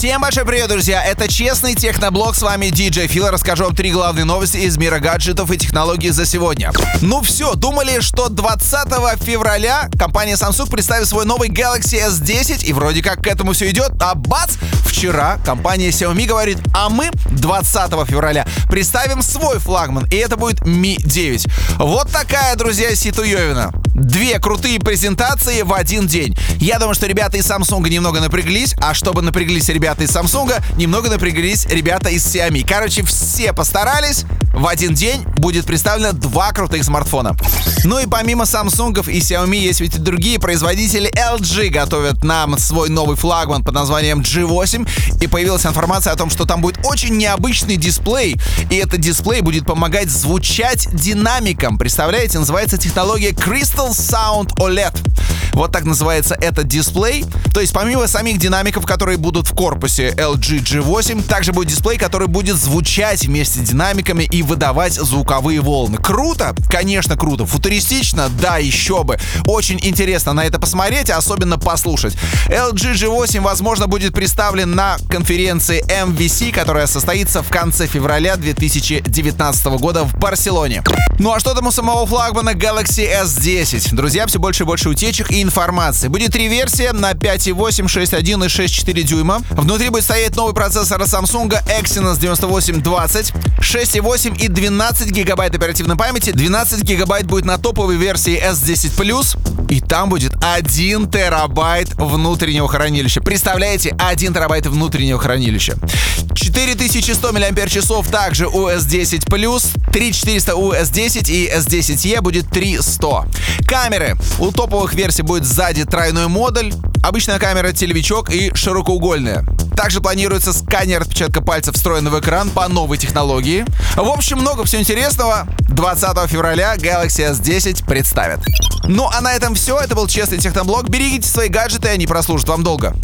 Всем большой привет, друзья! Это честный техноблог, с вами DJ Фил. Расскажу вам три главные новости из мира гаджетов и технологий за сегодня. Ну все, думали, что 20 февраля компания Samsung представит свой новый Galaxy S10, и вроде как к этому все идет, а бац! Вчера компания Xiaomi говорит, а мы 20 февраля представим свой флагман, и это будет Mi 9. Вот такая, друзья, Ситуевина. Две крутые презентации в один день. Я думаю, что ребята из Samsung немного напряглись, а чтобы напряглись ребята из Samsung, немного напряглись ребята из Xiaomi. Короче, все постарались. В один день будет представлено два крутых смартфона. Ну и помимо Samsung и Xiaomi есть ведь и другие производители. LG готовят нам свой новый флагман под названием G8. И появилась информация о том, что там будет очень необычный дисплей. И этот дисплей будет помогать звучать динамиком. Представляете, называется технология Crystal Sound OLED. Вот так называется этот дисплей. То есть помимо самих динамиков, которые будут в корпусе LG G8, также будет дисплей, который будет звучать вместе с динамиками и выдавать звуковые волны. Круто? Конечно, круто. Футуристично? Да, еще бы. Очень интересно на это посмотреть, особенно послушать. LG G8, возможно, будет представлен на конференции MVC, которая состоится в конце февраля 2019 года в Барселоне. Ну а что там у самого флагмана Galaxy S10? Друзья, все больше и больше утечек и информации. Будет три версии на 5.8, 6.1 и 6.4 дюйма. Внутри будет стоять новый процессор Samsung Exynos 9820, 6.8 и 12 гигабайт оперативной памяти. 12 гигабайт будет на топовой версии S10 Plus. И там будет 1 терабайт внутреннего хранилища. Представляете, 1 терабайт внутреннего хранилища. 4100 мАч также у S10 Plus, 3400 у S10 и S10e будет 3100. Камеры. У топовых версий будет сзади тройной модуль, обычная камера телевичок и широкоугольная. Также планируется сканер отпечатка пальцев, встроенный в экран по новой технологии. В общем, много всего интересного. 20 февраля Galaxy S10 представят. Ну а на этом все. Это был честный техноблог. Берегите свои гаджеты, они прослужат вам долго.